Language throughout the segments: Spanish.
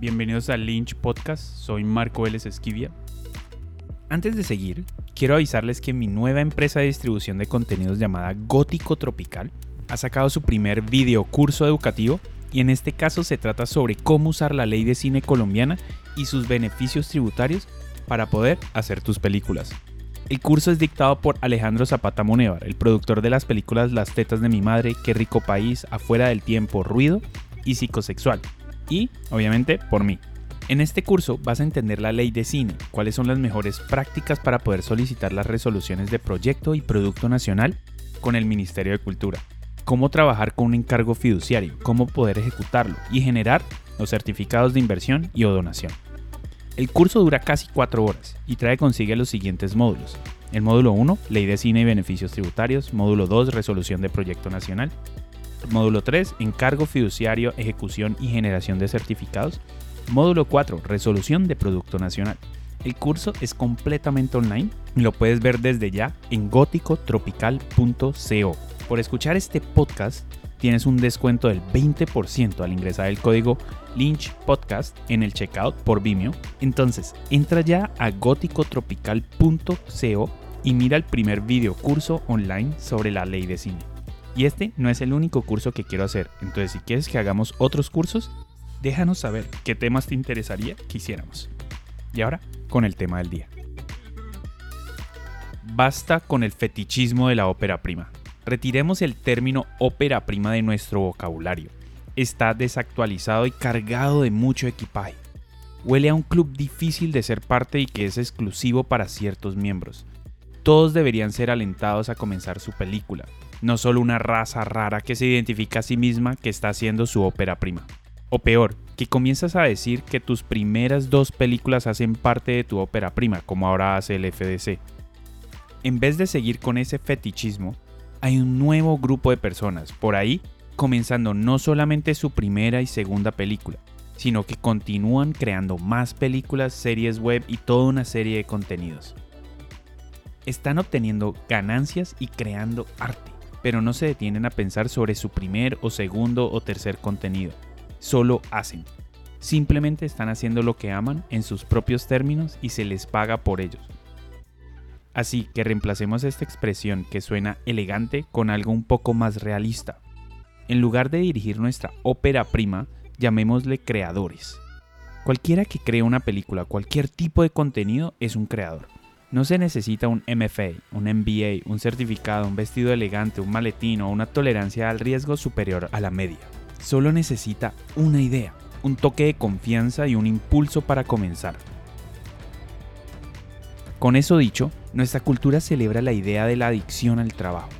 bienvenidos al Lynch Podcast, soy Marco Vélez Esquivia. Antes de seguir, quiero avisarles que mi nueva empresa de distribución de contenidos llamada Gótico Tropical ha sacado su primer video curso educativo y en este caso se trata sobre cómo usar la ley de cine colombiana y sus beneficios tributarios para poder hacer tus películas. El curso es dictado por Alejandro Zapata Monevar, el productor de las películas Las tetas de mi madre, Qué rico país, Afuera del tiempo, Ruido y Psicosexual. Y, obviamente, por mí. En este curso vas a entender la ley de cine, cuáles son las mejores prácticas para poder solicitar las resoluciones de proyecto y producto nacional con el Ministerio de Cultura, cómo trabajar con un encargo fiduciario, cómo poder ejecutarlo y generar los certificados de inversión y o donación. El curso dura casi 4 horas y trae consigo los siguientes módulos. El módulo 1, Ley de Cine y Beneficios Tributarios. Módulo 2, Resolución de Proyecto Nacional. Módulo 3, Encargo Fiduciario, Ejecución y Generación de Certificados. Módulo 4, Resolución de Producto Nacional. El curso es completamente online y lo puedes ver desde ya en góticotropical.co. Por escuchar este podcast, tienes un descuento del 20% al ingresar el código Lynch Podcast en el checkout por Vimeo. Entonces, entra ya a góticotropical.co y mira el primer video curso online sobre la ley de cine. Y este no es el único curso que quiero hacer, entonces si quieres que hagamos otros cursos, déjanos saber qué temas te interesaría que hiciéramos. Y ahora, con el tema del día. Basta con el fetichismo de la ópera prima. Retiremos el término ópera prima de nuestro vocabulario. Está desactualizado y cargado de mucho equipaje. Huele a un club difícil de ser parte y que es exclusivo para ciertos miembros. Todos deberían ser alentados a comenzar su película, no solo una raza rara que se identifica a sí misma que está haciendo su ópera prima. O peor, que comienzas a decir que tus primeras dos películas hacen parte de tu ópera prima, como ahora hace el FDC. En vez de seguir con ese fetichismo, hay un nuevo grupo de personas por ahí comenzando no solamente su primera y segunda película, sino que continúan creando más películas, series web y toda una serie de contenidos. Están obteniendo ganancias y creando arte, pero no se detienen a pensar sobre su primer o segundo o tercer contenido. Solo hacen. Simplemente están haciendo lo que aman en sus propios términos y se les paga por ellos. Así que reemplacemos esta expresión que suena elegante con algo un poco más realista. En lugar de dirigir nuestra ópera prima, llamémosle creadores. Cualquiera que cree una película, cualquier tipo de contenido es un creador. No se necesita un MFA, un MBA, un certificado, un vestido elegante, un maletín o una tolerancia al riesgo superior a la media. Solo necesita una idea, un toque de confianza y un impulso para comenzar. Con eso dicho, nuestra cultura celebra la idea de la adicción al trabajo.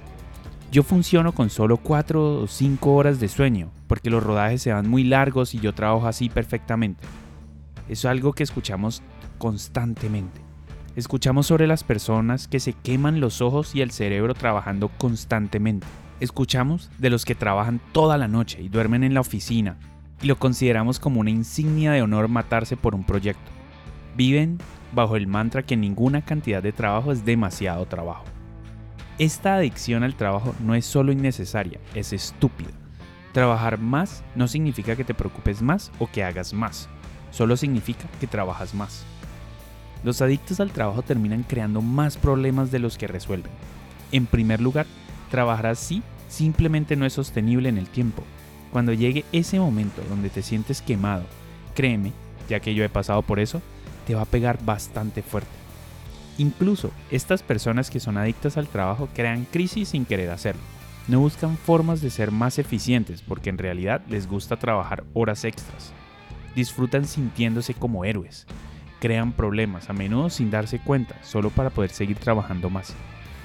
Yo funciono con solo 4 o 5 horas de sueño, porque los rodajes se van muy largos y yo trabajo así perfectamente. Es algo que escuchamos constantemente. Escuchamos sobre las personas que se queman los ojos y el cerebro trabajando constantemente. Escuchamos de los que trabajan toda la noche y duermen en la oficina, y lo consideramos como una insignia de honor matarse por un proyecto. Viven bajo el mantra que ninguna cantidad de trabajo es demasiado trabajo. Esta adicción al trabajo no es solo innecesaria, es estúpida. Trabajar más no significa que te preocupes más o que hagas más, solo significa que trabajas más. Los adictos al trabajo terminan creando más problemas de los que resuelven. En primer lugar, trabajar así simplemente no es sostenible en el tiempo. Cuando llegue ese momento donde te sientes quemado, créeme, ya que yo he pasado por eso, te va a pegar bastante fuerte. Incluso estas personas que son adictas al trabajo crean crisis sin querer hacerlo. No buscan formas de ser más eficientes porque en realidad les gusta trabajar horas extras. Disfrutan sintiéndose como héroes. Crean problemas a menudo sin darse cuenta, solo para poder seguir trabajando más.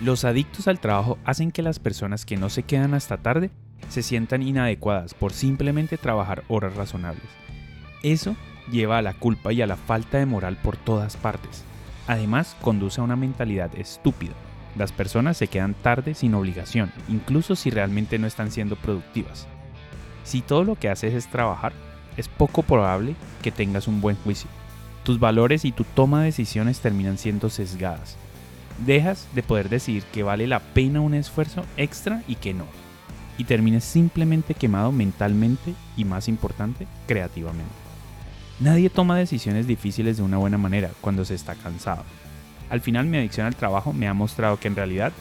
Los adictos al trabajo hacen que las personas que no se quedan hasta tarde se sientan inadecuadas por simplemente trabajar horas razonables. Eso lleva a la culpa y a la falta de moral por todas partes. Además, conduce a una mentalidad estúpida. Las personas se quedan tarde sin obligación, incluso si realmente no están siendo productivas. Si todo lo que haces es trabajar, es poco probable que tengas un buen juicio. Tus valores y tu toma de decisiones terminan siendo sesgadas. Dejas de poder decidir que vale la pena un esfuerzo extra y que no. Y terminas simplemente quemado mentalmente y más importante, creativamente. Nadie toma decisiones difíciles de una buena manera cuando se está cansado. Al final mi adicción al trabajo me ha mostrado que en realidad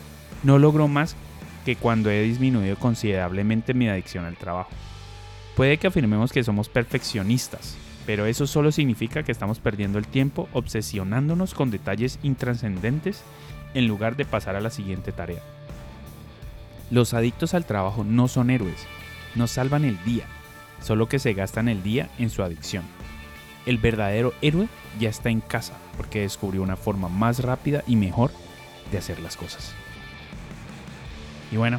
no logro más que cuando he disminuido considerablemente mi adicción al trabajo. Puede que afirmemos que somos perfeccionistas, pero eso solo significa que estamos perdiendo el tiempo obsesionándonos con detalles intrascendentes en lugar de pasar a la siguiente tarea. Los adictos al trabajo no son héroes, no salvan el día, solo que se gastan el día en su adicción. El verdadero héroe ya está en casa porque descubrió una forma más rápida y mejor de hacer las cosas. Y bueno,